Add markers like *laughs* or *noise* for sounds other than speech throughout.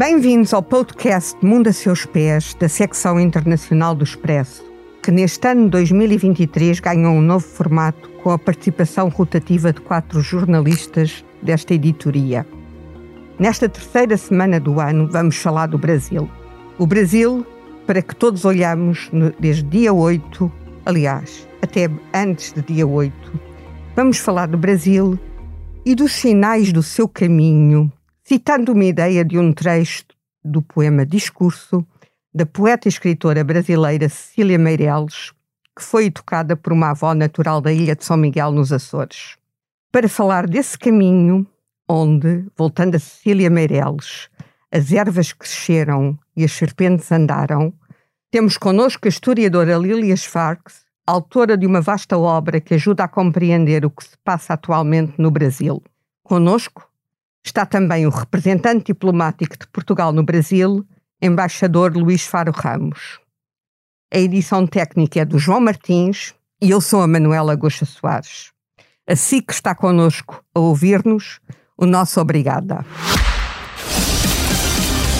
Bem-vindos ao podcast Mundo a Seus Pés, da secção internacional do Expresso, que neste ano 2023 ganhou um novo formato com a participação rotativa de quatro jornalistas desta editoria. Nesta terceira semana do ano, vamos falar do Brasil. O Brasil, para que todos olhamos desde dia 8, aliás, até antes de dia 8, vamos falar do Brasil e dos sinais do seu caminho, citando uma ideia de um trecho do poema Discurso da poeta e escritora brasileira Cecília Meireles, que foi educada por uma avó natural da ilha de São Miguel, nos Açores. Para falar desse caminho, onde, voltando a Cecília Meireles, as ervas cresceram e as serpentes andaram, temos connosco a historiadora Lilia Sfarks, autora de uma vasta obra que ajuda a compreender o que se passa atualmente no Brasil. Conosco está também o representante diplomático de Portugal no Brasil, embaixador Luís Faro Ramos. A edição técnica é do João Martins e eu sou a Manuela Goxa Soares. Assim que está conosco a ouvir-nos, o nosso obrigada.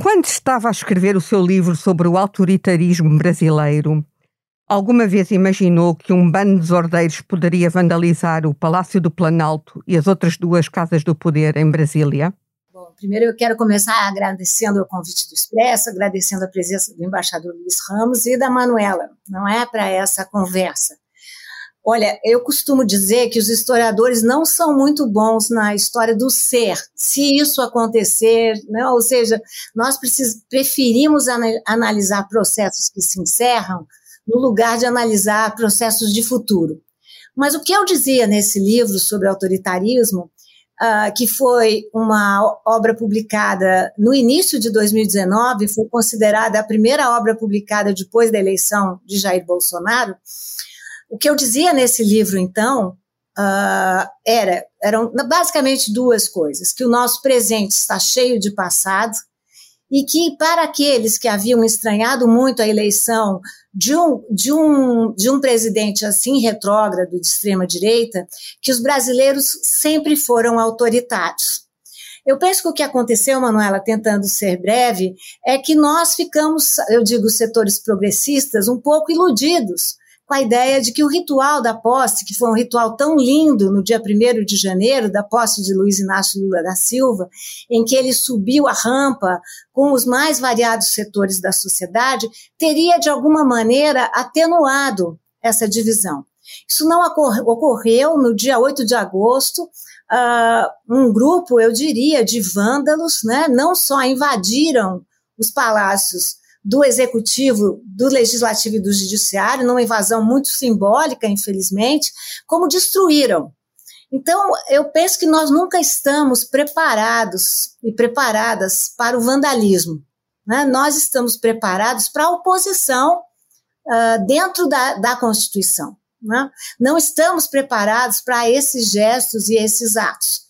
quando estava a escrever o seu livro sobre o autoritarismo brasileiro, alguma vez imaginou que um bando de desordeiros poderia vandalizar o Palácio do Planalto e as outras duas casas do poder em Brasília? Bom, primeiro eu quero começar agradecendo o convite do Expresso, agradecendo a presença do embaixador Luiz Ramos e da Manuela, não é, para essa conversa. Olha, eu costumo dizer que os historiadores não são muito bons na história do ser, se isso acontecer, né? ou seja, nós preferimos analisar processos que se encerram no lugar de analisar processos de futuro. Mas o que eu dizia nesse livro sobre autoritarismo, uh, que foi uma obra publicada no início de 2019, foi considerada a primeira obra publicada depois da eleição de Jair Bolsonaro, o que eu dizia nesse livro, então, uh, era, eram basicamente duas coisas: que o nosso presente está cheio de passado e que para aqueles que haviam estranhado muito a eleição de um, de um, de um presidente assim retrógrado de extrema direita, que os brasileiros sempre foram autoritários. Eu penso que o que aconteceu, Manuela, tentando ser breve, é que nós ficamos, eu digo, setores progressistas, um pouco iludidos com a ideia de que o ritual da posse, que foi um ritual tão lindo no dia 1 de janeiro, da posse de Luiz Inácio Lula da Silva, em que ele subiu a rampa com os mais variados setores da sociedade, teria de alguma maneira atenuado essa divisão. Isso não ocorreu no dia 8 de agosto. Uh, um grupo, eu diria, de vândalos, né, não só invadiram os palácios do executivo, do legislativo e do judiciário, numa invasão muito simbólica, infelizmente, como destruíram. Então, eu penso que nós nunca estamos preparados e preparadas para o vandalismo. Né? Nós estamos preparados para a oposição uh, dentro da, da Constituição. Né? Não estamos preparados para esses gestos e esses atos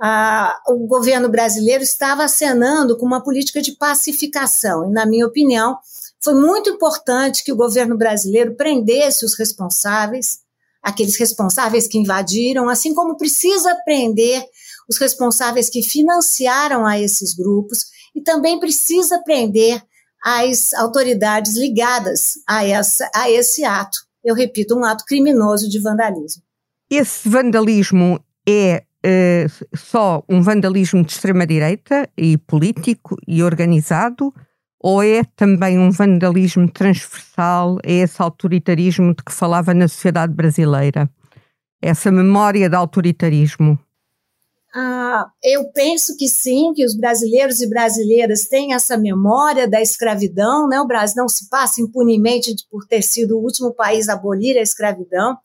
ah, o governo brasileiro estava acenando com uma política de pacificação. E, na minha opinião, foi muito importante que o governo brasileiro prendesse os responsáveis, aqueles responsáveis que invadiram, assim como precisa prender os responsáveis que financiaram a esses grupos e também precisa prender as autoridades ligadas a, essa, a esse ato. Eu repito, um ato criminoso de vandalismo. Esse vandalismo é uh, só um vandalismo de extrema-direita e político e organizado, ou é também um vandalismo transversal a esse autoritarismo de que falava na sociedade brasileira? Essa memória de autoritarismo? Ah, eu penso que sim, que os brasileiros e brasileiras têm essa memória da escravidão, né? O Brasil não se passa impunemente por ter sido o último país a abolir a escravidão.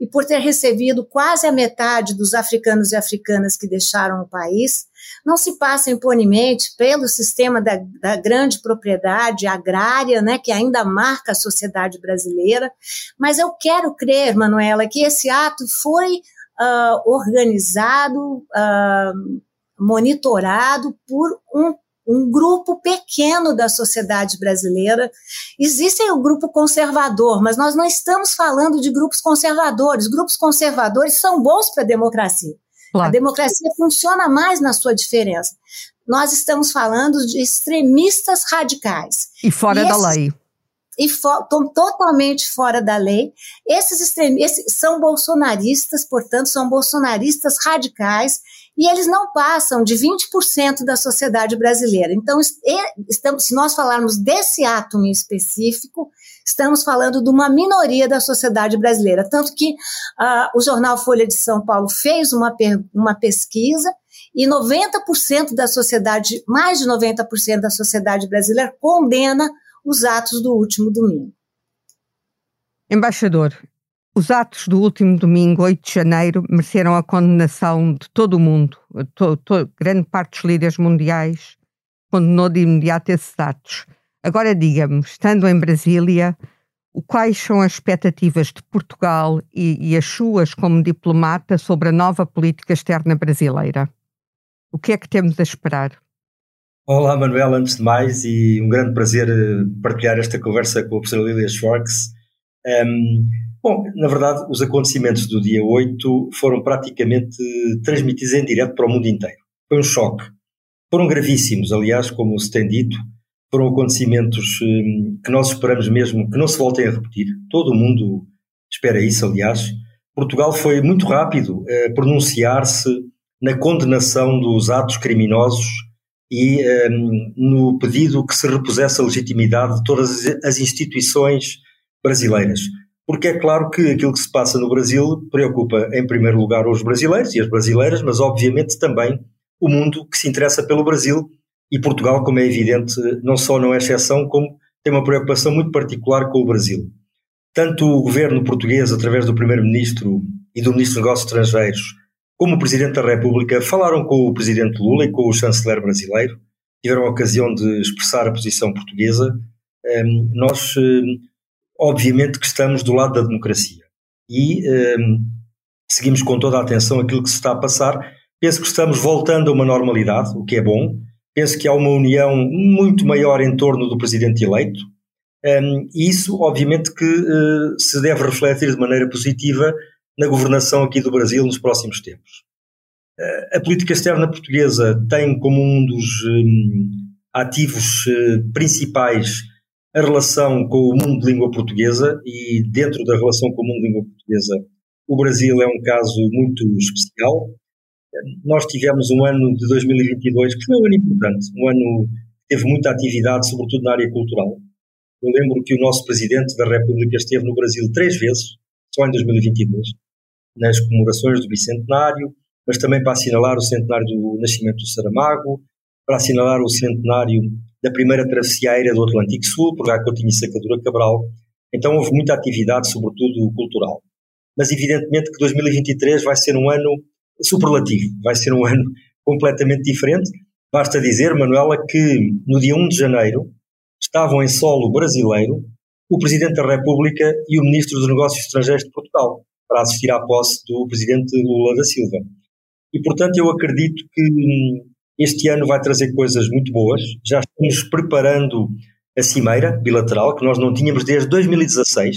E por ter recebido quase a metade dos africanos e africanas que deixaram o país, não se passa impunemente pelo sistema da, da grande propriedade agrária, né, que ainda marca a sociedade brasileira. Mas eu quero crer, Manuela, que esse ato foi uh, organizado, uh, monitorado por um um grupo pequeno da sociedade brasileira. Existe o grupo conservador, mas nós não estamos falando de grupos conservadores. Grupos conservadores são bons para a democracia. Claro. A democracia funciona mais na sua diferença. Nós estamos falando de extremistas radicais. E fora e da lei. E totalmente fora da lei. Esses extremistas são bolsonaristas, portanto, são bolsonaristas radicais e eles não passam de 20% da sociedade brasileira. Então, estamos, se nós falarmos desse ato em específico, estamos falando de uma minoria da sociedade brasileira. Tanto que uh, o jornal Folha de São Paulo fez uma, uma pesquisa e 90% da sociedade, mais de 90% da sociedade brasileira condena os atos do último domingo. Embaixador, os atos do último domingo, 8 de janeiro, mereceram a condenação de todo o mundo. To, to, grande parte dos líderes mundiais condenou de imediato esses atos. Agora diga-me, estando em Brasília, quais são as expectativas de Portugal e, e as suas como diplomata sobre a nova política externa brasileira? O que é que temos a esperar? Olá, Manuel, antes de mais, e um grande prazer eh, partilhar esta conversa com a professora Lilia Schwartz. Um, bom, na verdade, os acontecimentos do dia 8 foram praticamente transmitidos em direto para o mundo inteiro. Foi um choque. Foram gravíssimos, aliás, como se tem dito, foram acontecimentos hum, que nós esperamos mesmo que não se voltem a repetir. Todo o mundo espera isso, aliás. Portugal foi muito rápido a pronunciar-se na condenação dos atos criminosos e um, no pedido que se repusesse a legitimidade de todas as instituições brasileiras. Porque é claro que aquilo que se passa no Brasil preocupa, em primeiro lugar, os brasileiros e as brasileiras, mas obviamente também o mundo que se interessa pelo Brasil e Portugal, como é evidente, não só não é exceção, como tem uma preocupação muito particular com o Brasil. Tanto o governo português, através do Primeiro-Ministro e do Ministro dos Negócios Estrangeiros, como o Presidente da República, falaram com o Presidente Lula e com o chanceler brasileiro, tiveram a ocasião de expressar a posição portuguesa. Hum, nós, hum, obviamente, que estamos do lado da democracia e hum, seguimos com toda a atenção aquilo que se está a passar. Penso que estamos voltando a uma normalidade, o que é bom penso que há uma união muito maior em torno do presidente eleito, um, e isso, obviamente, que uh, se deve refletir de maneira positiva na governação aqui do Brasil nos próximos tempos. Uh, a política externa portuguesa tem como um dos um, ativos uh, principais a relação com o mundo de língua portuguesa, e dentro da relação com o mundo de língua portuguesa, o Brasil é um caso muito especial. Nós tivemos um ano de 2022 que foi um ano importante, um ano que teve muita atividade, sobretudo na área cultural. Eu lembro que o nosso Presidente da República esteve no Brasil três vezes, só em 2022, nas comemorações do Bicentenário, mas também para assinalar o centenário do nascimento do Saramago, para assinalar o centenário da primeira aérea do Atlântico Sul, por lá Coutinho e Sacadura Cabral. Então houve muita atividade, sobretudo cultural. Mas evidentemente que 2023 vai ser um ano superlativo. Vai ser um *laughs* ano completamente diferente. Basta dizer, Manuela, que no dia 1 de janeiro estavam em solo brasileiro o Presidente da República e o Ministro dos Negócios Estrangeiros de Portugal para assistir à posse do Presidente Lula da Silva. E, portanto, eu acredito que hum, este ano vai trazer coisas muito boas. Já estamos preparando a cimeira bilateral, que nós não tínhamos desde 2016.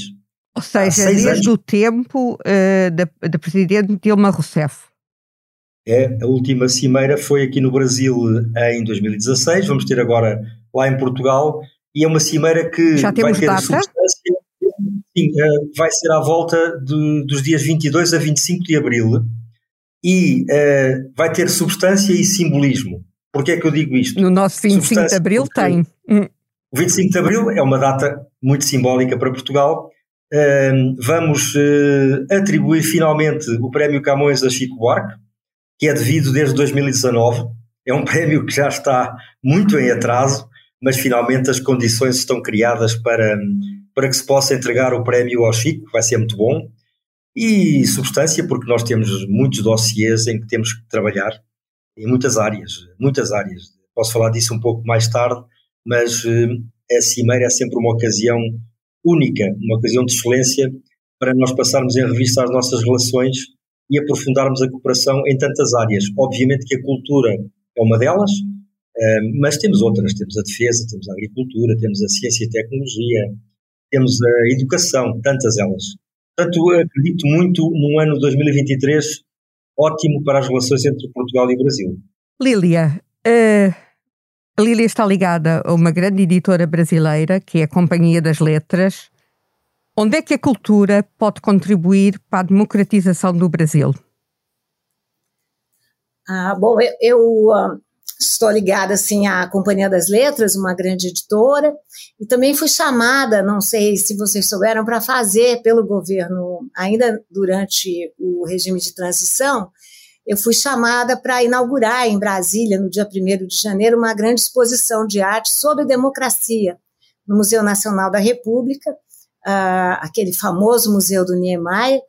Ou seja, desde anos. o tempo uh, da, da Presidente Dilma Rousseff. É, a última cimeira foi aqui no Brasil em 2016, vamos ter agora lá em Portugal, e é uma cimeira que Já vai ter data? substância. Sim, eh, vai ser à volta de, dos dias 22 a 25 de abril e uh, vai ter substância e simbolismo. Porquê é que eu digo isto? No nosso 25 de abril tem. Hum. O 25 de abril é uma data muito simbólica para Portugal. Uh, vamos uh, atribuir finalmente o Prémio Camões a Chico Buarque, que é devido desde 2019. É um prémio que já está muito em atraso, mas finalmente as condições estão criadas para, para que se possa entregar o prémio ao Chico, vai ser muito bom. E substância, porque nós temos muitos dossiês em que temos que trabalhar em muitas áreas, muitas áreas. Posso falar disso um pouco mais tarde, mas a Cimeira é sempre uma ocasião única, uma ocasião de excelência para nós passarmos em revista as nossas relações e aprofundarmos a cooperação em tantas áreas. Obviamente que a cultura é uma delas, eh, mas temos outras, temos a defesa, temos a agricultura, temos a ciência e tecnologia, temos a educação, tantas elas. Portanto, acredito muito num ano 2023 ótimo para as relações entre Portugal e Brasil. Lília, uh, a Lília está ligada a uma grande editora brasileira, que é a Companhia das Letras. Onde é que a cultura pode contribuir para a democratização do Brasil? Ah, bom, eu, eu uh, estou ligada assim à Companhia das Letras, uma grande editora, e também fui chamada, não sei se vocês souberam, para fazer pelo governo, ainda durante o regime de transição, eu fui chamada para inaugurar em Brasília, no dia 1 de janeiro, uma grande exposição de arte sobre democracia no Museu Nacional da República, uh, aquele famoso Museu do Niemeyer.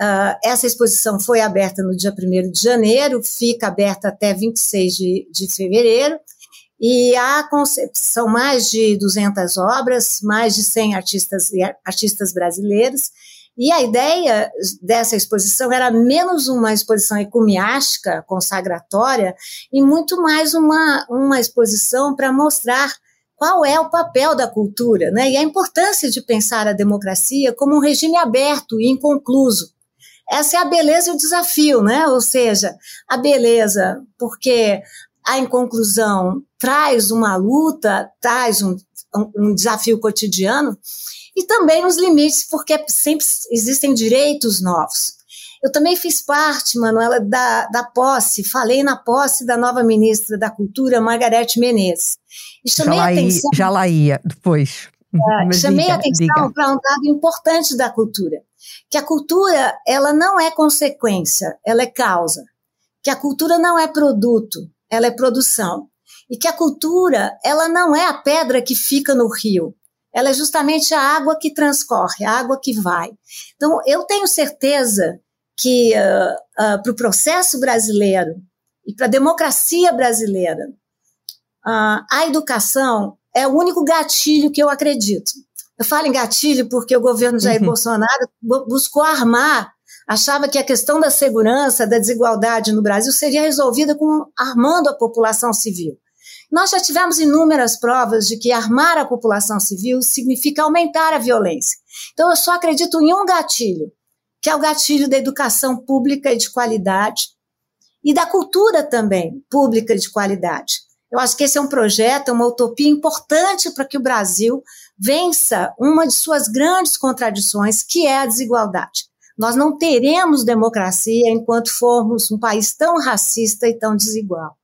Uh, essa exposição foi aberta no dia 1 de janeiro, fica aberta até 26 de, de fevereiro, e há concepção mais de 200 obras, mais de 100 artistas, artistas brasileiros, e a ideia dessa exposição era menos uma exposição ecumiástica, consagratória, e muito mais uma, uma exposição para mostrar qual é o papel da cultura, né? E a importância de pensar a democracia como um regime aberto e inconcluso. Essa é a beleza e o desafio, né? Ou seja, a beleza, porque a inconclusão traz uma luta, traz um, um desafio cotidiano, e também nos limites, porque sempre existem direitos novos. Eu também fiz parte, Manuela, da, da posse, falei na posse da nova ministra da Cultura, Margarete Menezes. E chamei já, lá atenção, ia, já lá ia, depois. É, chamei diga, atenção para um dado importante da cultura, que a cultura ela não é consequência, ela é causa. Que a cultura não é produto, ela é produção. E que a cultura ela não é a pedra que fica no rio, ela é justamente a água que transcorre, a água que vai. Então, eu tenho certeza que uh, uh, para o processo brasileiro e para a democracia brasileira, uh, a educação é o único gatilho que eu acredito. Eu falo em gatilho porque o governo Jair uhum. Bolsonaro buscou armar, achava que a questão da segurança, da desigualdade no Brasil seria resolvida com armando a população civil. Nós já tivemos inúmeras provas de que armar a população civil significa aumentar a violência. Então, eu só acredito em um gatilho, que é o gatilho da educação pública e de qualidade e da cultura também pública e de qualidade. Eu acho que esse é um projeto, uma utopia importante para que o Brasil vença uma de suas grandes contradições, que é a desigualdade. Nós não teremos democracia enquanto formos um país tão racista e tão desigual.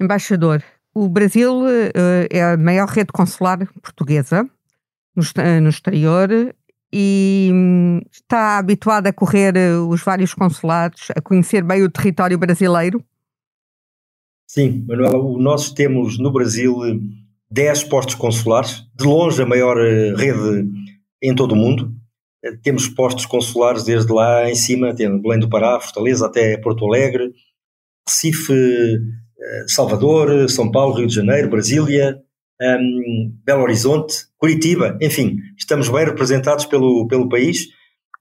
Embaixador, o Brasil uh, é a maior rede consular portuguesa no, no exterior e um, está habituado a correr uh, os vários consulados, a conhecer bem o território brasileiro? Sim, Manuela, nós temos no Brasil 10 postos consulares, de longe a maior rede em todo o mundo. Temos postos consulares desde lá em cima, temos Belém do Pará, Fortaleza, até Porto Alegre, Recife, eh, Salvador, São Paulo, Rio de Janeiro, Brasília, um, Belo Horizonte, Curitiba, enfim, estamos bem representados pelo, pelo país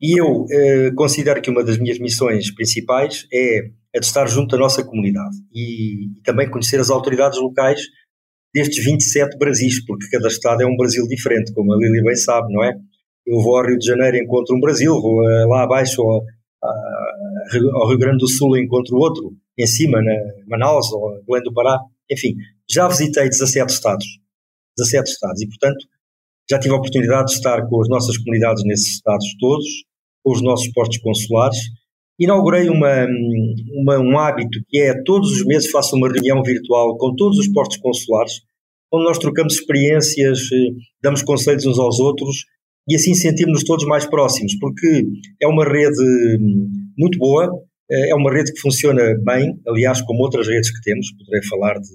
e eu uh, considero que uma das minhas missões principais é a de estar junto da nossa comunidade e, e também conhecer as autoridades locais destes 27 Brasis, porque cada estado é um Brasil diferente, como a Lili bem sabe, não é? Eu vou ao Rio de Janeiro e encontro um Brasil, vou uh, lá abaixo ao, ao Rio Grande do Sul e encontro outro, em cima, na Manaus ou Belém do Pará, enfim, já visitei 17 estados, 17 estados, e portanto já tive a oportunidade de estar com as nossas comunidades nesses estados todos, com os nossos postos consulares, inaugurei uma, uma, um hábito que é todos os meses faço uma reunião virtual com todos os postos consulares, onde nós trocamos experiências, eh, damos conselhos uns aos outros e assim sentimos-nos todos mais próximos, porque é uma rede muito boa, eh, é uma rede que funciona bem, aliás, como outras redes que temos, poderei falar de,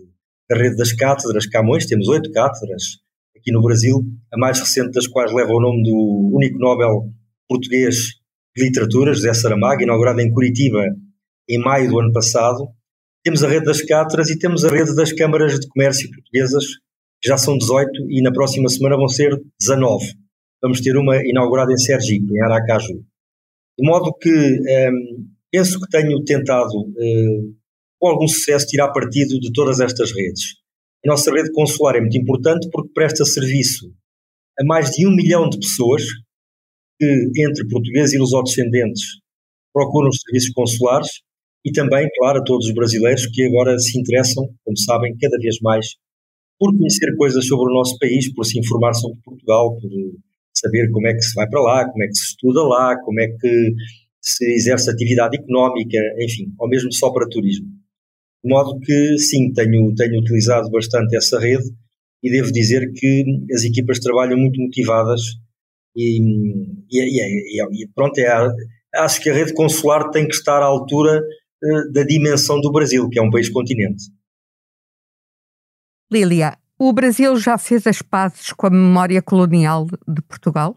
da rede das cátedras Camões, temos oito cátedras aqui no Brasil, a mais recente das quais leva o nome do único Nobel português, Literatura, José Saramago, inaugurada em Curitiba em maio do ano passado. Temos a rede das cátedras e temos a rede das câmaras de comércio portuguesas, que já são 18 e na próxima semana vão ser 19. Vamos ter uma inaugurada em Sergipe, em Aracaju. De modo que um, penso que tenho tentado, uh, com algum sucesso, tirar partido de todas estas redes. A nossa rede consular é muito importante porque presta serviço a mais de um milhão de pessoas que, entre portugueses e lusodescendentes, procuram os serviços consulares e também, claro, a todos os brasileiros que agora se interessam, como sabem, cada vez mais por conhecer coisas sobre o nosso país, por se informar sobre Portugal, por saber como é que se vai para lá, como é que se estuda lá, como é que se exerce atividade económica, enfim, ou mesmo só para turismo. De modo que, sim, tenho, tenho utilizado bastante essa rede e devo dizer que as equipas trabalham muito motivadas e, e, e, e pronto, é, acho que a rede consular tem que estar à altura uh, da dimensão do Brasil, que é um país-continente. Lília, o Brasil já fez as pazes com a memória colonial de Portugal?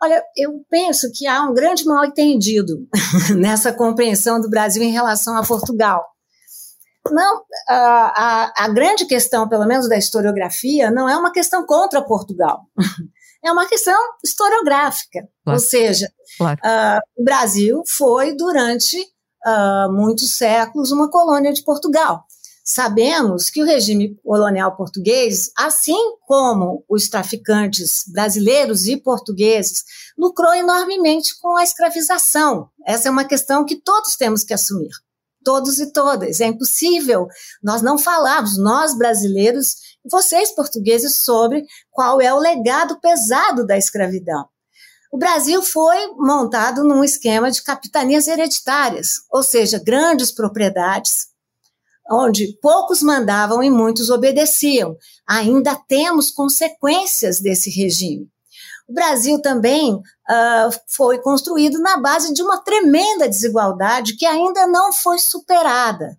Olha, eu penso que há um grande mal entendido *laughs* nessa compreensão do Brasil em relação a Portugal. Não, a, a, a, grande questão, pelo menos da historiografia, não é uma questão contra Portugal. *laughs* É uma questão historiográfica. Claro. Ou seja, claro. uh, o Brasil foi, durante uh, muitos séculos, uma colônia de Portugal. Sabemos que o regime colonial português, assim como os traficantes brasileiros e portugueses, lucrou enormemente com a escravização. Essa é uma questão que todos temos que assumir, todos e todas. É impossível nós não falarmos, nós brasileiros, vocês portugueses, sobre qual é o legado pesado da escravidão. O Brasil foi montado num esquema de capitanias hereditárias, ou seja, grandes propriedades onde poucos mandavam e muitos obedeciam. Ainda temos consequências desse regime. O Brasil também uh, foi construído na base de uma tremenda desigualdade que ainda não foi superada.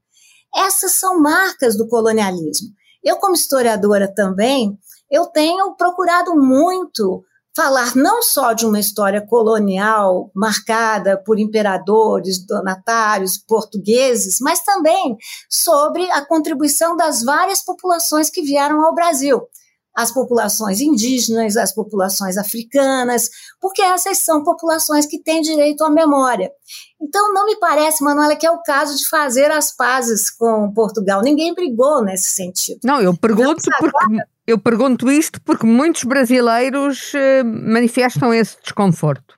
Essas são marcas do colonialismo. Eu, como historiadora também, eu tenho procurado muito falar não só de uma história colonial marcada por imperadores, donatários, portugueses, mas também sobre a contribuição das várias populações que vieram ao Brasil. As populações indígenas, as populações africanas, porque essas são populações que têm direito à memória. Então, não me parece, Manuela, que é o caso de fazer as pazes com Portugal. Ninguém brigou nesse sentido. Não, eu pergunto porque. Eu pergunto isto porque muitos brasileiros eh, manifestam esse desconforto.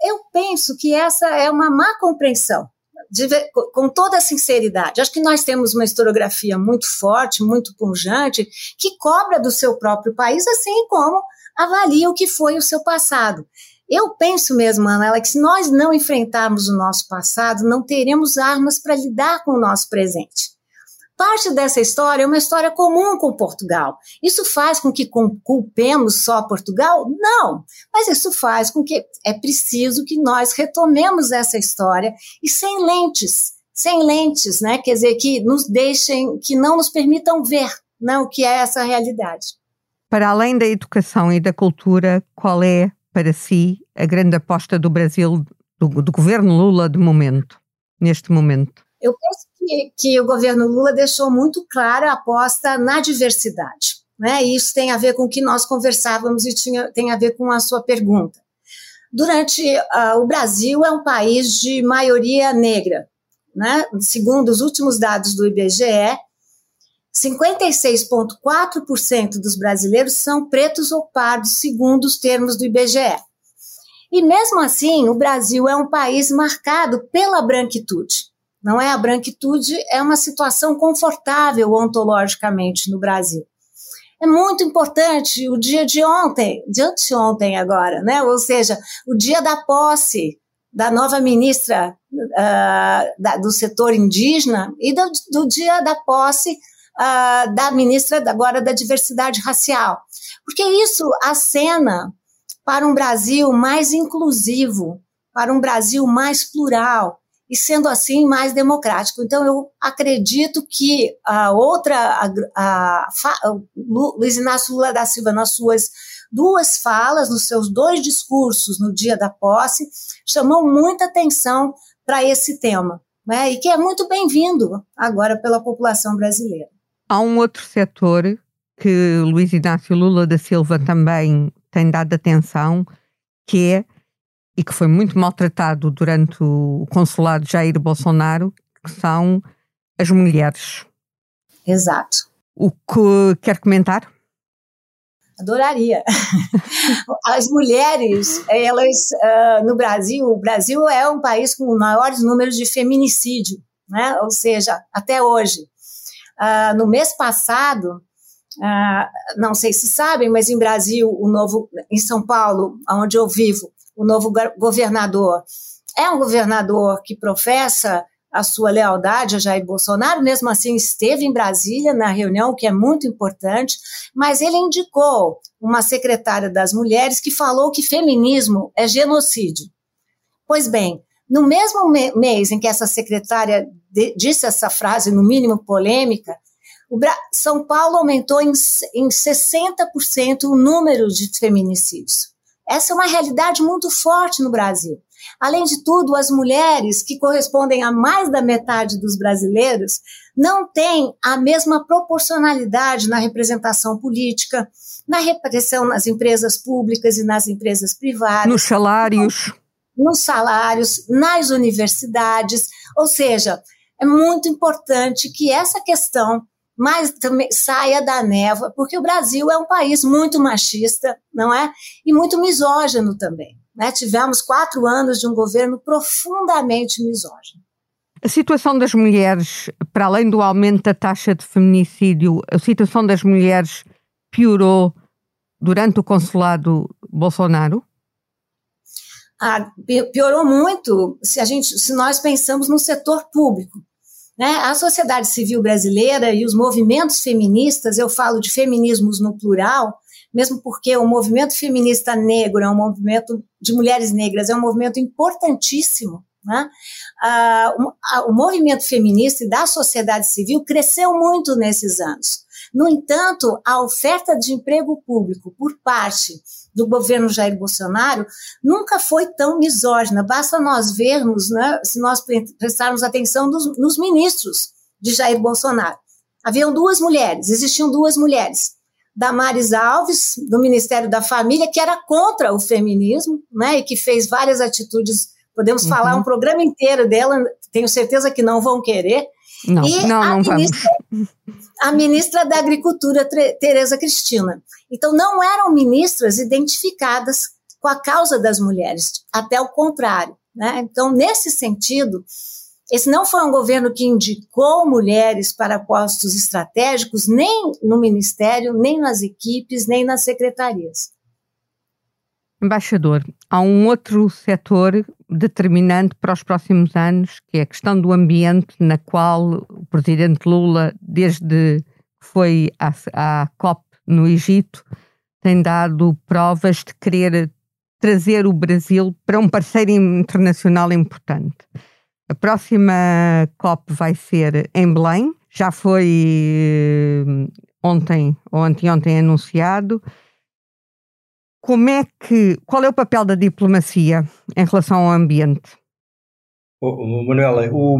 Eu penso que essa é uma má compreensão, de, com toda a sinceridade. Acho que nós temos uma historiografia muito forte, muito pungente, que cobra do seu próprio país, assim como avalia o que foi o seu passado. Eu penso mesmo, Manuela, que se nós não enfrentarmos o nosso passado, não teremos armas para lidar com o nosso presente. Parte dessa história é uma história comum com Portugal. Isso faz com que culpemos só Portugal? Não, mas isso faz com que é preciso que nós retomemos essa história e sem lentes, sem lentes, né? Quer dizer, que nos deixem, que não nos permitam ver né, o que é essa realidade. Para além da educação e da cultura, qual é, para si, a grande aposta do Brasil, do, do governo Lula de momento, neste momento? Eu penso que, que o governo Lula deixou muito clara a aposta na diversidade. Né? E isso tem a ver com o que nós conversávamos e tinha, tem a ver com a sua pergunta. Durante uh, o Brasil é um país de maioria negra, né? Segundo os últimos dados do IBGE, 56,4% dos brasileiros são pretos ou pardos, segundo os termos do IBGE. E mesmo assim, o Brasil é um país marcado pela branquitude não é a branquitude, é uma situação confortável ontologicamente no Brasil. É muito importante o dia de ontem, de anteontem agora, né? Ou seja, o dia da posse da nova ministra uh, da, do setor indígena e do, do dia da posse uh, da ministra agora da diversidade racial. Porque isso acena para um Brasil mais inclusivo, para um Brasil mais plural, e sendo assim mais democrático. Então eu acredito que a outra, a, a, a Luiz Inácio Lula da Silva nas suas duas falas nos seus dois discursos no dia da posse chamou muita atenção para esse tema, né? E que é muito bem-vindo agora pela população brasileira. Há um outro setor que Luiz Inácio Lula da Silva também tem dado atenção, que é e que foi muito maltratado durante o consulado Jair Bolsonaro, que são as mulheres. Exato. O que quer comentar? Adoraria. *laughs* As mulheres, elas uh, no Brasil, o Brasil é um país com maiores números de feminicídio, né? Ou seja, até hoje. Uh, no mês passado, uh, não sei se sabem, mas em Brasil, o novo, em São Paulo, onde eu vivo, o novo governador é um governador que professa a sua lealdade a Jair Bolsonaro, mesmo assim esteve em Brasília na reunião, que é muito importante, mas ele indicou uma secretária das mulheres que falou que feminismo é genocídio. Pois bem, no mesmo mês em que essa secretária disse essa frase, no mínimo polêmica, São Paulo aumentou em, em 60% o número de feminicídios. Essa é uma realidade muito forte no Brasil. Além de tudo, as mulheres, que correspondem a mais da metade dos brasileiros, não têm a mesma proporcionalidade na representação política, na repressão nas empresas públicas e nas empresas privadas. Nos salários. Nos salários, nas universidades. Ou seja, é muito importante que essa questão mas também saia da névoa, porque o Brasil é um país muito machista, não é? E muito misógino também. Né? Tivemos quatro anos de um governo profundamente misógino. A situação das mulheres, para além do aumento da taxa de feminicídio, a situação das mulheres piorou durante o consulado Bolsonaro? Ah, piorou muito se a gente, se nós pensamos no setor público. Né? A sociedade civil brasileira e os movimentos feministas, eu falo de feminismos no plural, mesmo porque o movimento feminista negro é um movimento de mulheres negras, é um movimento importantíssimo. Né? Ah, o movimento feminista e da sociedade civil cresceu muito nesses anos. No entanto, a oferta de emprego público por parte do governo Jair Bolsonaro nunca foi tão misógina. Basta nós vermos, né, se nós prestarmos atenção dos, nos ministros de Jair Bolsonaro. Haviam duas mulheres, existiam duas mulheres. Damares Alves, do Ministério da Família, que era contra o feminismo, né, e que fez várias atitudes. Podemos uhum. falar um programa inteiro dela, tenho certeza que não vão querer. Não, e não, não ministra, vamos. A ministra da Agricultura, Tereza Cristina. Então, não eram ministras identificadas com a causa das mulheres, até o contrário. Né? Então, nesse sentido, esse não foi um governo que indicou mulheres para postos estratégicos, nem no ministério, nem nas equipes, nem nas secretarias. Embaixador, há um outro setor determinante para os próximos anos, que é a questão do ambiente, na qual o presidente Lula, desde que foi à, à COP no Egito, tem dado provas de querer trazer o Brasil para um parceiro internacional importante. A próxima COP vai ser em Belém, já foi eh, ontem ou anteontem anunciado como é que, qual é o papel da diplomacia em relação ao ambiente? Oh, Manuela, o,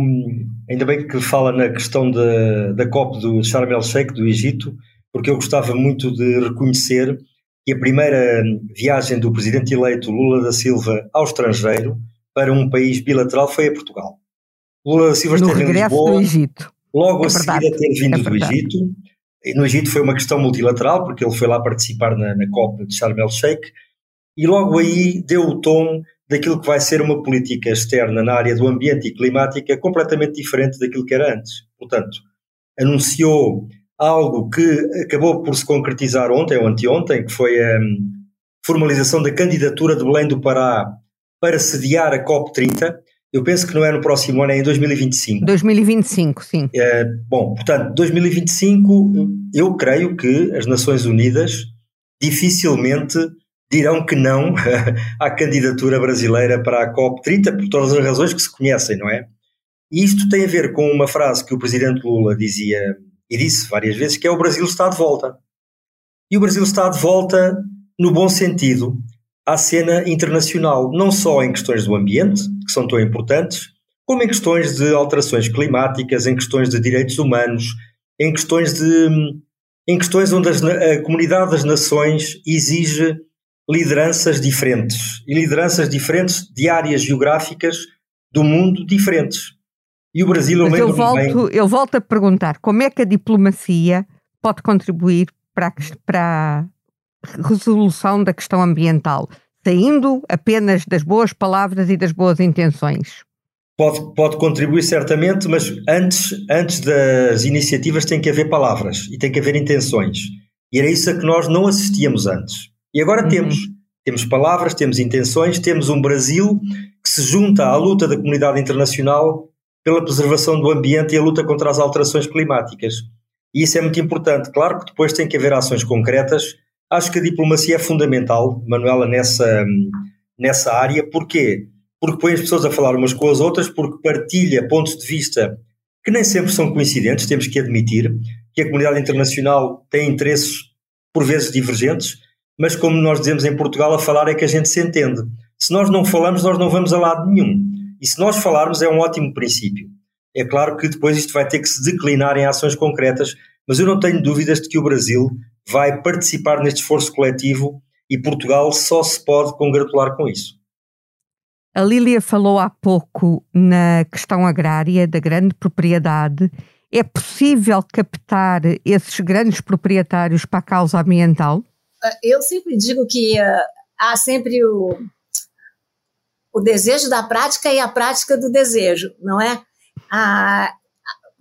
ainda bem que fala na questão da, da COP do Sharm el-Sheikh, do Egito, porque eu gostava muito de reconhecer que a primeira viagem do presidente eleito Lula da Silva ao estrangeiro para um país bilateral foi a Portugal. Lula da Silva no esteve em Lisboa, logo é a verdade. seguir a ter vindo é do Egito, no Egito foi uma questão multilateral, porque ele foi lá participar na, na COP de Sharm el-Sheikh, e logo aí deu o tom daquilo que vai ser uma política externa na área do ambiente e climática completamente diferente daquilo que era antes. Portanto, anunciou algo que acabou por se concretizar ontem ou anteontem, que foi a hum, formalização da candidatura de Belém do Pará para sediar a COP30, eu penso que não é no próximo ano, é em 2025. 2025, sim. É, bom, portanto, 2025, eu creio que as Nações Unidas dificilmente dirão que não *laughs* à candidatura brasileira para a COP30, por todas as razões que se conhecem, não é? E isto tem a ver com uma frase que o presidente Lula dizia e disse várias vezes, que é o Brasil está de volta. E o Brasil está de volta no bom sentido, à cena internacional, não só em questões do ambiente, que são tão importantes, como em questões de alterações climáticas, em questões de direitos humanos, em questões de em questões onde a comunidade das nações exige lideranças diferentes e lideranças diferentes de áreas geográficas do mundo diferentes. E o Brasil, eu lembro eu volto, eu volto a perguntar, como é que a diplomacia pode contribuir para para resolução da questão ambiental, saindo apenas das boas palavras e das boas intenções? Pode, pode contribuir certamente, mas antes, antes das iniciativas tem que haver palavras e tem que haver intenções. E era isso a que nós não assistíamos antes. E agora uhum. temos. Temos palavras, temos intenções, temos um Brasil que se junta à luta da comunidade internacional pela preservação do ambiente e a luta contra as alterações climáticas. E isso é muito importante. Claro que depois tem que haver ações concretas. Acho que a diplomacia é fundamental, Manuela, nessa, nessa área. Porquê? porque põe as pessoas a falar umas com as outras, porque partilha pontos de vista que nem sempre são coincidentes, temos que admitir que a comunidade internacional tem interesses por vezes divergentes, mas como nós dizemos em Portugal, a falar é que a gente se entende. Se nós não falamos, nós não vamos a lado nenhum. E se nós falarmos, é um ótimo princípio. É claro que depois isto vai ter que se declinar em ações concretas, mas eu não tenho dúvidas de que o Brasil vai participar neste esforço coletivo e Portugal só se pode congratular com isso. A Lília falou há pouco na questão agrária da grande propriedade. É possível captar esses grandes proprietários para a causa ambiental? Ah, eu sempre digo que uh, há sempre o, o desejo da prática e a prática do desejo, não é? Ah,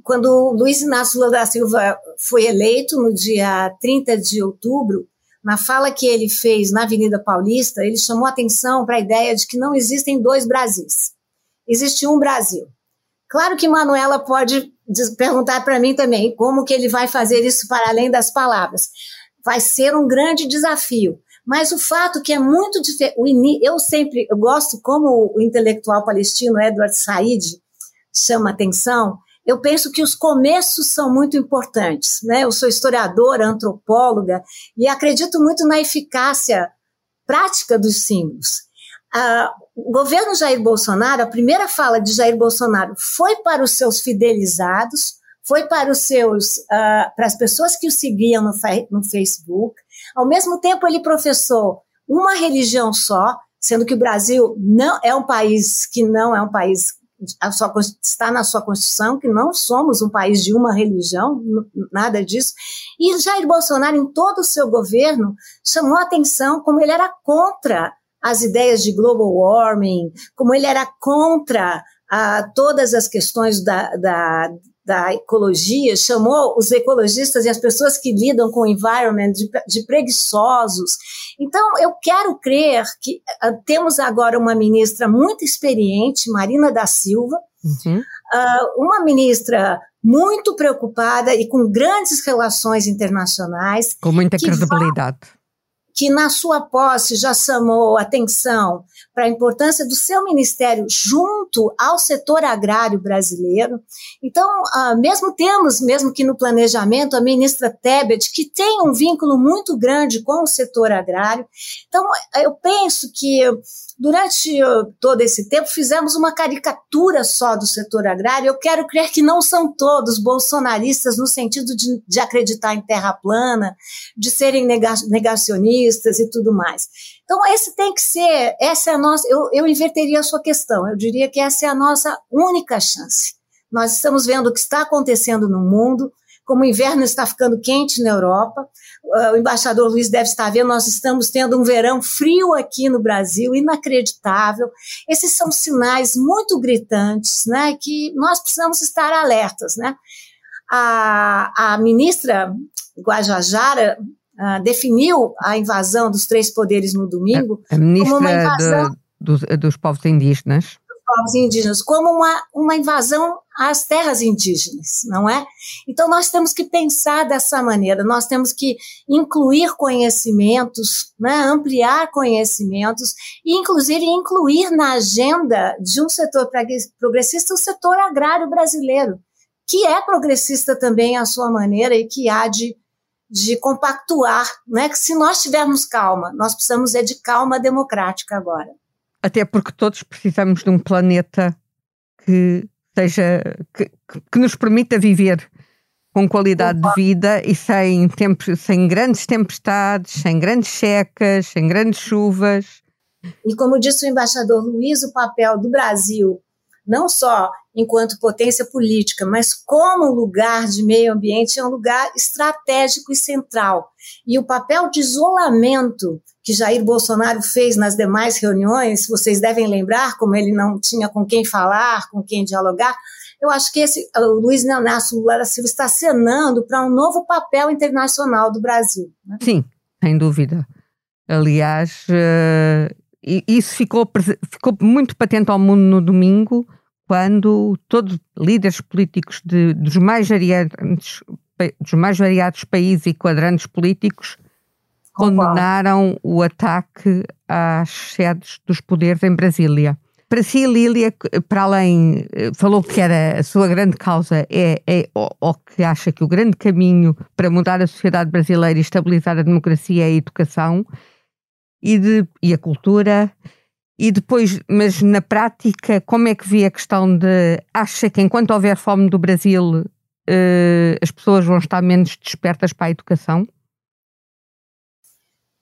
quando Luiz Inácio Lula da Silva foi eleito no dia 30 de outubro, na fala que ele fez na Avenida Paulista, ele chamou atenção para a ideia de que não existem dois Brasis. Existe um Brasil. Claro que Manuela pode perguntar para mim também como que ele vai fazer isso para além das palavras. Vai ser um grande desafio. Mas o fato que é muito diferente, eu sempre eu gosto como o intelectual palestino Edward Said chama atenção, eu penso que os começos são muito importantes. Né? Eu sou historiadora, antropóloga, e acredito muito na eficácia prática dos símbolos. Ah, o governo Jair Bolsonaro, a primeira fala de Jair Bolsonaro foi para os seus fidelizados, foi para os seus, uh, para as pessoas que o seguiam no, no Facebook. Ao mesmo tempo, ele professou uma religião só, sendo que o Brasil não é um país que não é um país sua, está na sua Constituição que não somos um país de uma religião, nada disso. E Jair Bolsonaro, em todo o seu governo, chamou atenção como ele era contra as ideias de global warming, como ele era contra ah, todas as questões da, da da ecologia chamou os ecologistas e as pessoas que lidam com o environment de, de preguiçosos. Então, eu quero crer que uh, temos agora uma ministra muito experiente, Marina da Silva, uhum. uh, uma ministra muito preocupada e com grandes relações internacionais. Com muita credibilidade. Que na sua posse já chamou atenção para a importância do seu ministério junto ao setor agrário brasileiro. Então, uh, mesmo temos, mesmo que no planejamento, a ministra Tebet, que tem um vínculo muito grande com o setor agrário. Então, eu penso que durante todo esse tempo fizemos uma caricatura só do setor agrário. Eu quero crer que não são todos bolsonaristas no sentido de, de acreditar em terra plana, de serem negacionistas e tudo mais. Então, esse tem que ser, essa é a nossa, eu, eu inverteria a sua questão, eu diria que essa é a nossa única chance. Nós estamos vendo o que está acontecendo no mundo, como o inverno está ficando quente na Europa, o embaixador Luiz deve estar vendo, nós estamos tendo um verão frio aqui no Brasil, inacreditável. Esses são sinais muito gritantes, né, que nós precisamos estar alertas, né. A, a ministra Guajajara uh, definiu a invasão dos três poderes no domingo a, a como uma invasão do, do, dos povos indígenas povos indígenas como uma, uma invasão às terras indígenas, não é? Então nós temos que pensar dessa maneira, nós temos que incluir conhecimentos, né, ampliar conhecimentos e inclusive incluir na agenda de um setor progressista o setor agrário brasileiro, que é progressista também à sua maneira e que há de de compactuar, né? Que se nós tivermos calma, nós precisamos é de calma democrática agora. Até porque todos precisamos de um planeta que seja que, que nos permita viver com qualidade de vida e sem, tempo, sem grandes tempestades, sem grandes secas, sem grandes chuvas. E como disse o embaixador Luiz, o papel do Brasil, não só enquanto potência política, mas como lugar de meio ambiente, é um lugar estratégico e central. E o papel de isolamento que Jair Bolsonaro fez nas demais reuniões, vocês devem lembrar como ele não tinha com quem falar, com quem dialogar. Eu acho que esse o Luiz Leonardo Lula da Silva está cenando para um novo papel internacional do Brasil. Né? Sim, sem dúvida. Aliás, uh, isso ficou, ficou muito patente ao mundo no domingo, quando todos líderes políticos de, dos, mais variados, dos mais variados países e quadrantes políticos condenaram o ataque às sedes dos poderes em Brasília. Para si, Lília, para além, falou que era a sua grande causa, é, é ou, ou, que acha que o grande caminho para mudar a sociedade brasileira e estabilizar a democracia é a educação e, de, e a cultura. E depois, mas na prática, como é que vê a questão de acha que enquanto houver fome do Brasil, uh, as pessoas vão estar menos despertas para a educação?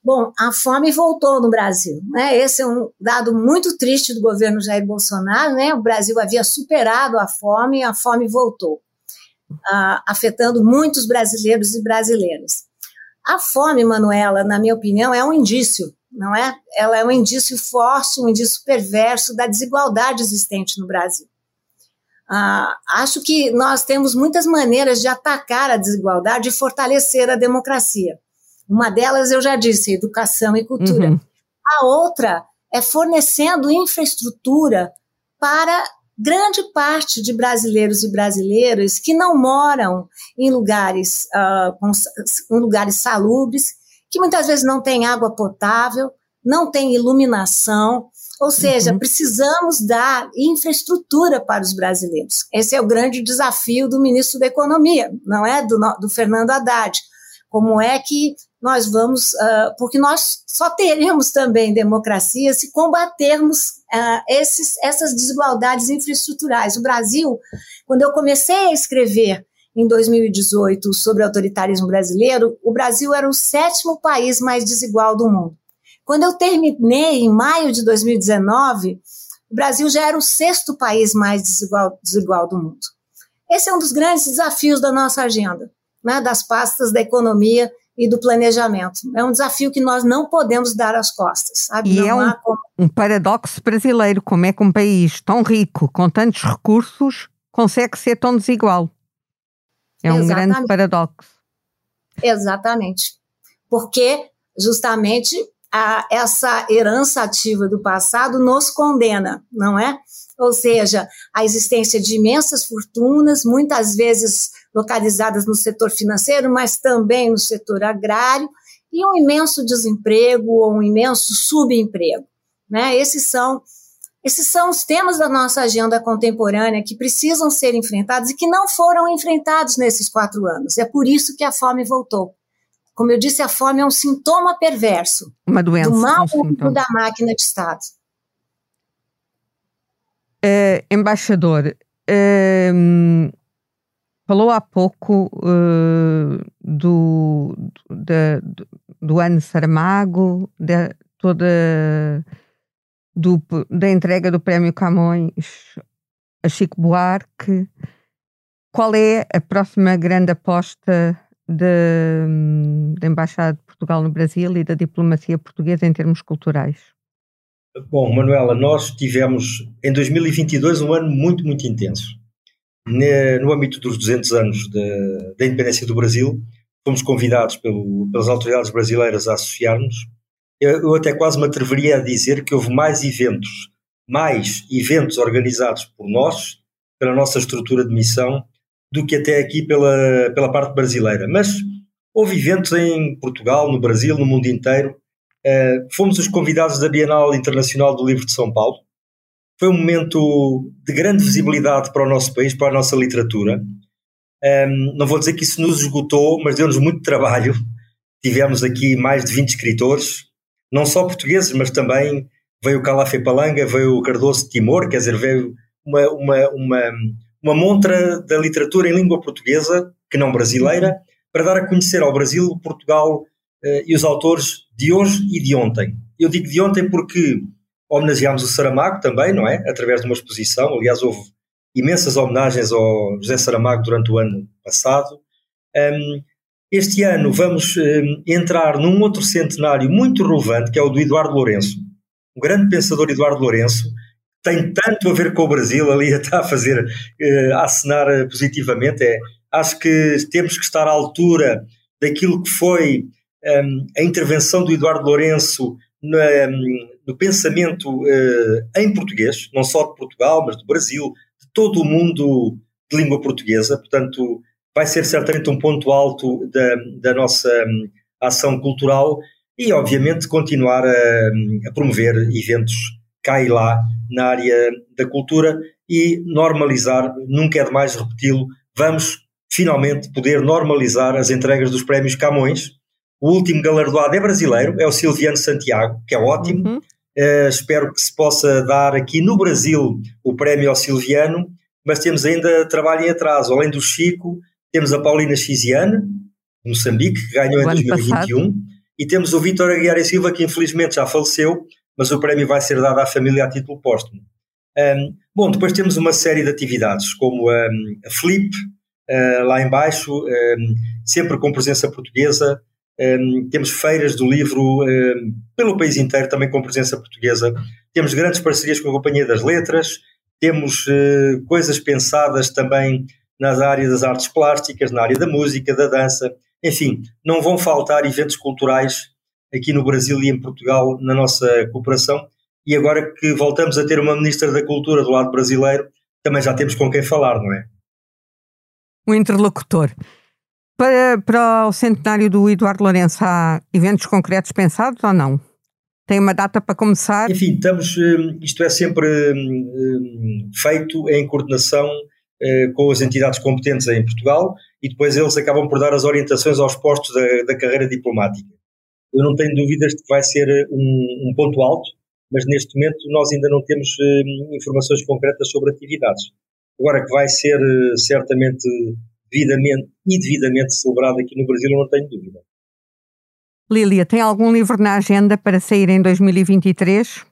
Bom, a fome voltou no Brasil. Né? Esse é um dado muito triste do governo Jair Bolsonaro. Né? O Brasil havia superado a fome e a fome voltou, uh, afetando muitos brasileiros e brasileiras. A fome, Manuela, na minha opinião, é um indício, não é? Ela é um indício forte, um indício perverso da desigualdade existente no Brasil. Uh, acho que nós temos muitas maneiras de atacar a desigualdade e fortalecer a democracia. Uma delas eu já disse, educação e cultura. Uhum. A outra é fornecendo infraestrutura para grande parte de brasileiros e brasileiras que não moram em lugares, uh, com, em lugares salubres, que muitas vezes não têm água potável, não têm iluminação, ou seja, uhum. precisamos dar infraestrutura para os brasileiros. Esse é o grande desafio do ministro da Economia, não é? Do, do Fernando Haddad. Como é que nós vamos, uh, porque nós só teremos também democracia se combatermos uh, esses, essas desigualdades infraestruturais. O Brasil, quando eu comecei a escrever em 2018 sobre o autoritarismo brasileiro, o Brasil era o sétimo país mais desigual do mundo. Quando eu terminei, em maio de 2019, o Brasil já era o sexto país mais desigual, desigual do mundo. Esse é um dos grandes desafios da nossa agenda, né, das pastas da economia e do planejamento. É um desafio que nós não podemos dar as costas. Sabe? E não é um, como... um paradoxo brasileiro, como é que um país tão rico, com tantos recursos, consegue ser tão desigual. É um Exatamente. grande paradoxo. Exatamente. Porque justamente a, essa herança ativa do passado nos condena, não é? Ou seja, a existência de imensas fortunas, muitas vezes localizadas no setor financeiro, mas também no setor agrário, e um imenso desemprego ou um imenso subemprego. Né? Esses são esses são os temas da nossa agenda contemporânea que precisam ser enfrentados e que não foram enfrentados nesses quatro anos. É por isso que a fome voltou. Como eu disse, a fome é um sintoma perverso Uma doença, do mal um da máquina de Estado. Uh, embaixador, uh, Falou há pouco uh, do, do, do ano Saramago, de, toda do, da entrega do Prémio Camões a Chico Buarque. Qual é a próxima grande aposta da Embaixada de Portugal no Brasil e da diplomacia portuguesa em termos culturais? Bom, Manuela, nós tivemos em 2022 um ano muito, muito intenso no âmbito dos 200 anos da independência do Brasil, fomos convidados pelo, pelas autoridades brasileiras a associarmos. Eu, até quase me atreveria a dizer que houve mais eventos, mais eventos organizados por nós, pela nossa estrutura de missão, do que até aqui pela, pela parte brasileira. Mas houve eventos em Portugal, no Brasil, no mundo inteiro. Uh, fomos os convidados da Bienal Internacional do Livro de São Paulo, foi um momento de grande visibilidade para o nosso país, para a nossa literatura. Um, não vou dizer que isso nos esgotou, mas deu-nos muito trabalho. Tivemos aqui mais de 20 escritores, não só portugueses, mas também veio o Calafé Palanga, veio o Cardoso Timor, quer dizer, veio uma, uma, uma, uma montra da literatura em língua portuguesa, que não brasileira, para dar a conhecer ao Brasil, Portugal uh, e os autores de hoje e de ontem. Eu digo de ontem porque homenageámos o Saramago também, não é? Através de uma exposição. Aliás, houve imensas homenagens ao José Saramago durante o ano passado. Um, este ano vamos um, entrar num outro centenário muito relevante, que é o do Eduardo Lourenço. O grande pensador Eduardo Lourenço tem tanto a ver com o Brasil, ali está a fazer, uh, a acenar positivamente. É, acho que temos que estar à altura daquilo que foi um, a intervenção do Eduardo Lourenço na, no pensamento uh, em português, não só de Portugal, mas do Brasil, de todo o mundo de língua portuguesa. Portanto, vai ser certamente um ponto alto da, da nossa um, ação cultural e, obviamente, continuar a, a, promover eventos cá e lá na área da cultura e normalizar, nunca é demais repeti-lo, vamos finalmente poder normalizar as entregas dos prémios Camões, o último galardoado é brasileiro, é o Silviano Santiago, que é ótimo. Uhum. Uh, espero que se possa dar aqui no Brasil o prémio ao Silviano, mas temos ainda trabalho em atraso. Além do Chico, temos a Paulina Chiziane, Moçambique, que ganhou o em 2021, passado. e temos o Vítor Aguiar e Silva, que infelizmente já faleceu, mas o prémio vai ser dado à família a título póstumo. Um, bom, depois temos uma série de atividades, como um, a Flip, uh, lá embaixo, um, sempre com presença portuguesa, temos feiras do livro pelo país inteiro, também com presença portuguesa. Temos grandes parcerias com a Companhia das Letras, temos uh, coisas pensadas também nas áreas das artes plásticas, na área da música, da dança. Enfim, não vão faltar eventos culturais aqui no Brasil e em Portugal na nossa cooperação. E agora que voltamos a ter uma Ministra da Cultura do lado brasileiro, também já temos com quem falar, não é? Um interlocutor. Para, para o centenário do Eduardo Lourenço, há eventos concretos pensados ou não? Tem uma data para começar? Enfim, estamos, hum, isto é sempre hum, hum, feito em coordenação eh, com as entidades competentes em Portugal e depois eles acabam por dar as orientações aos postos da, da carreira diplomática. Eu não tenho dúvidas de que vai ser um, um ponto alto, mas neste momento nós ainda não temos informações concretas sobre atividades. Agora que vai ser eh, certamente devidamente e devidamente celebrado aqui no Brasil, eu não tenho dúvida. Lília, tem algum livro na agenda para sair em 2023?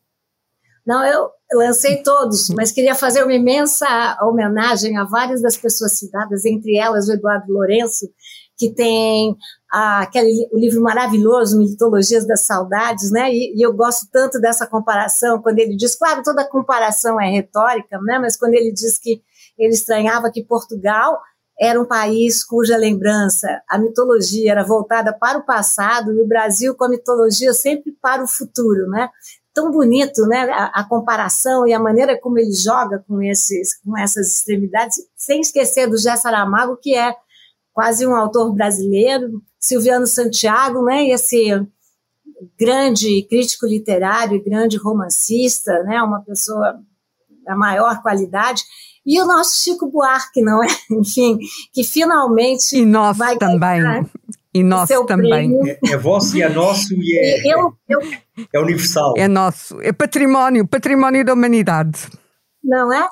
Não, eu lancei todos, mas queria fazer uma imensa homenagem a várias das pessoas citadas, entre elas o Eduardo Lourenço, que tem ah, aquele, o livro maravilhoso, Mitologias das Saudades, né? E, e, eu gosto tanto dessa comparação, quando ele diz, claro, toda comparação é retórica, né? Mas quando ele diz que ele estranhava que Portugal era um país cuja lembrança, a mitologia era voltada para o passado e o Brasil com a mitologia sempre para o futuro, né? Tão bonito, né? A, a comparação e a maneira como ele joga com esses, com essas extremidades, sem esquecer do José Saramago, que é quase um autor brasileiro, Silviano Santiago, né? Esse grande crítico literário, grande romancista, né? Uma pessoa da maior qualidade e o nosso Chico Buarque, não é? *laughs* Enfim, que finalmente e nós vai também. E nós também. É, é vosso e é nosso e é, eu, eu, é universal. É nosso, é património, património da humanidade. Não é?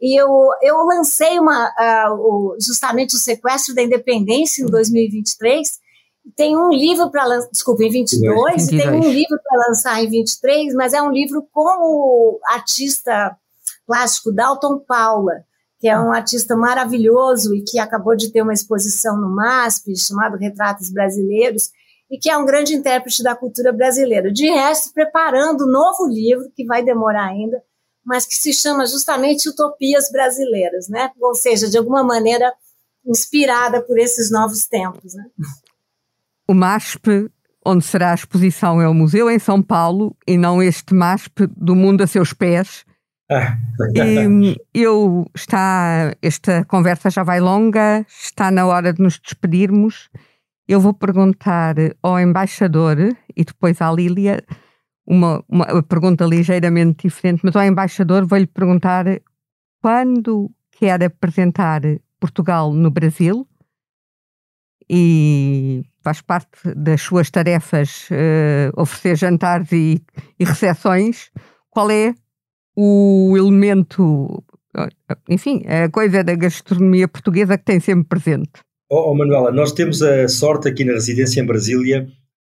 E eu, eu lancei uma, uh, justamente o sequestro da independência em 2023. Tem um livro para lançar, desculpa, em 22, 22. tem um livro para lançar em 23, mas é um livro com o artista plástico Dalton Paula, que é um artista maravilhoso e que acabou de ter uma exposição no MASP, chamado Retratos Brasileiros, e que é um grande intérprete da cultura brasileira. De resto, preparando um novo livro, que vai demorar ainda, mas que se chama justamente Utopias Brasileiras, né? Ou seja, de alguma maneira inspirada por esses novos tempos. Né? O MASP, onde será a exposição, é o museu em São Paulo e não este MASP do mundo a seus pés, e eu está, esta conversa já vai longa, está na hora de nos despedirmos. Eu vou perguntar ao embaixador e depois à Lília uma, uma pergunta ligeiramente diferente, mas ao embaixador vou-lhe perguntar quando quer apresentar Portugal no Brasil e faz parte das suas tarefas uh, oferecer jantares e, e recepções. Qual é o elemento, enfim, a coisa da gastronomia portuguesa que tem sempre presente? Oh, oh, Manuela, nós temos a sorte aqui na residência em Brasília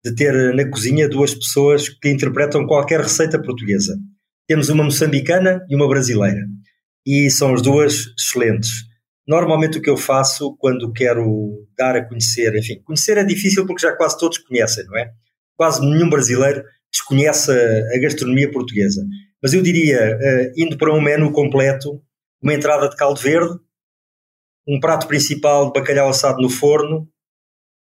de ter na cozinha duas pessoas que interpretam qualquer receita portuguesa. Temos uma moçambicana e uma brasileira. E são as duas excelentes. Normalmente o que eu faço quando quero dar a conhecer, enfim, conhecer é difícil porque já quase todos conhecem, não é? Quase nenhum brasileiro desconhece a, gastronomia portuguesa. Mas eu diria, uh, indo para um menu completo, uma entrada de caldo verde, um prato principal de bacalhau assado no forno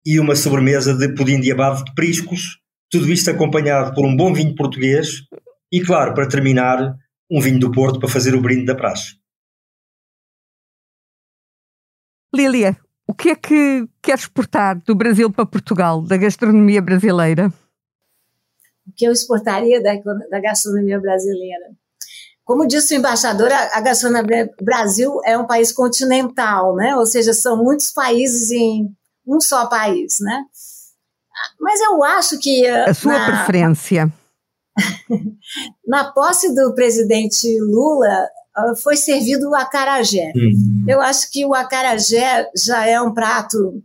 e uma sobremesa de pudim de abado de priscos, tudo isto acompanhado por um bom vinho português e, claro, para terminar, um vinho do Porto para fazer o brinde da praxe. Lília, o que é que queres exportar do Brasil para Portugal, da gastronomia brasileira? O que eu exportaria da, da gastronomia brasileira? Como disse o embaixador, a, a gastronomia Brasil é um país continental, né? Ou seja, são muitos países em um só país, né? Mas eu acho que a sua na, preferência *laughs* na posse do presidente Lula ah, foi servido o acarajé. Hum. Eu acho que o acarajé já é um prato,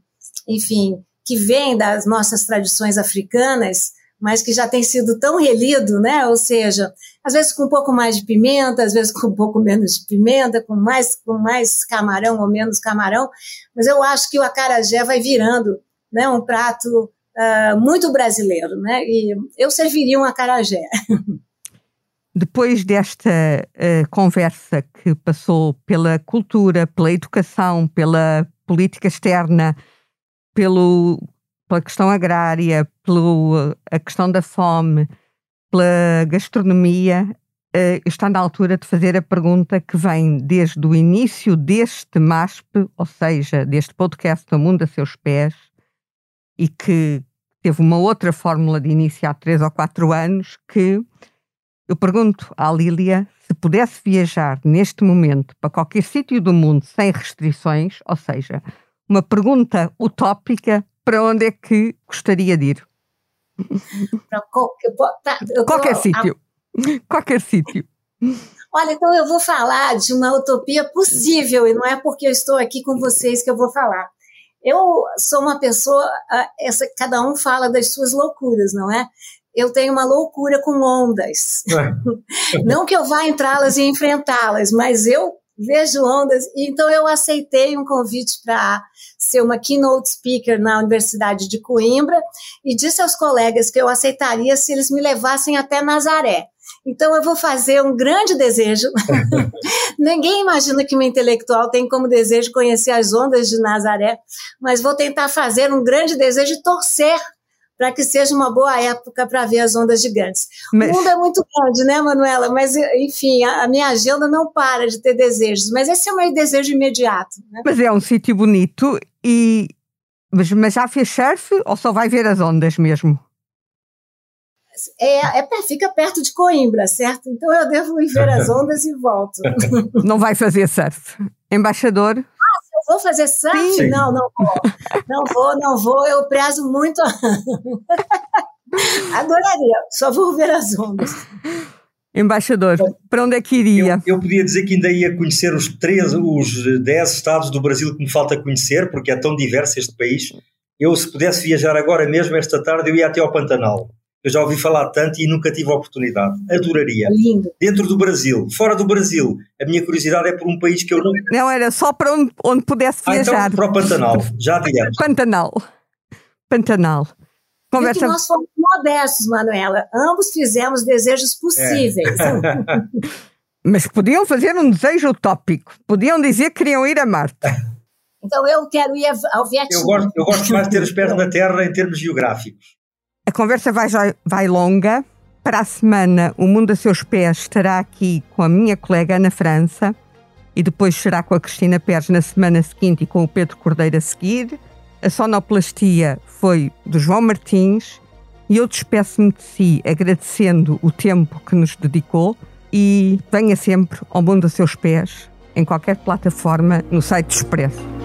enfim, que vem das nossas tradições africanas, mas que já tem sido tão relido, né? Ou seja, às vezes com um pouco mais de pimenta, às vezes com um pouco menos de pimenta, com mais, com mais camarão ou menos camarão, mas eu acho que o acarajé vai virando né, um prato uh, muito brasileiro, né? E eu serviria um acarajé. *laughs* Depois desta uh, conversa que passou pela cultura, pela educação, pela política externa, pelo pela questão agrária, pela questão da fome, pela gastronomia, uh, está na altura de fazer a pergunta que vem desde o início deste MASP, ou seja, deste podcast O Mundo a Seus Pés, e que teve uma outra fórmula de início há três ou quatro anos, que eu pergunto à Lília se pudesse viajar neste momento para qualquer sítio do mundo sem restrições, ou seja, uma pergunta utópica para onde é que gostaria de ir? Tá, Qualquer sítio. Qualquer sítio. Olha, então eu vou falar de uma utopia possível, e não é porque eu estou aqui com vocês que eu vou falar. Eu sou uma pessoa, essa, cada um fala das suas loucuras, não é? Eu tenho uma loucura com ondas. *laughs* não que eu vá entrá-las e enfrentá-las, mas eu vejo ondas. Então eu aceitei um convite para ser uma keynote speaker na Universidade de Coimbra e disse aos colegas que eu aceitaria se eles me levassem até Nazaré. Então eu vou fazer um grande desejo. *laughs* Ninguém imagina que uma intelectual tem como desejo conhecer as ondas de Nazaré, mas vou tentar fazer um grande desejo e torcer para que seja uma boa época para ver as ondas gigantes. Mas... O mundo é muito grande, né, Manuela? Mas, enfim, a, a, minha agenda não para de ter desejos, mas esse é o meu desejo imediato. Né? Mas é um sítio bonito e. Mas, mas já fez surf ou só vai ver as ondas mesmo? É, é, fica perto de Coimbra, certo? Então eu devo ir ver as *laughs* ondas e volto. Não vai fazer surf. Embaixador, vou fazer surf? Sim. Não, não vou. Não vou, não vou. Eu prezo muito. *laughs* Adoraria, só vou ver as ondas. Embaixador, para onde é que iria? Eu, eu, podia dizer que ainda ia conhecer os três, os dez estados do Brasil que me falta conhecer, porque é tão diverso este país. Eu, se pudesse viajar agora mesmo, esta tarde, eu ia até ao Pantanal. Eu já ouvi falar tanto e nunca tive a oportunidade. Adoraria. Lindo. Dentro do Brasil, fora do Brasil, a minha curiosidade é por um país que eu não. Não, era só para onde, onde pudesse viajar. Ah, então, para o Pantanal, já direto. Pantanal. Pantanal. Conversa... nós fomos modestos, Manuela. Ambos fizemos desejos possíveis. É. *laughs* Mas podiam fazer um desejo utópico. Podiam dizer que queriam ir a Marte. Então eu quero ir ao Vietnã. Eu gosto, eu gosto mais de ter os pés na Terra em termos geográficos. A conversa vai, vai longa. Para a semana, o Mundo a Seus Pés estará aqui com a minha colega Ana França e depois será com a Cristina Pérez na semana seguinte e com o Pedro Cordeiro a seguir. A sonoplastia foi do João Martins e eu despeço-me de si agradecendo o tempo que nos dedicou e venha sempre ao Mundo a Seus Pés em qualquer plataforma no site Expresso.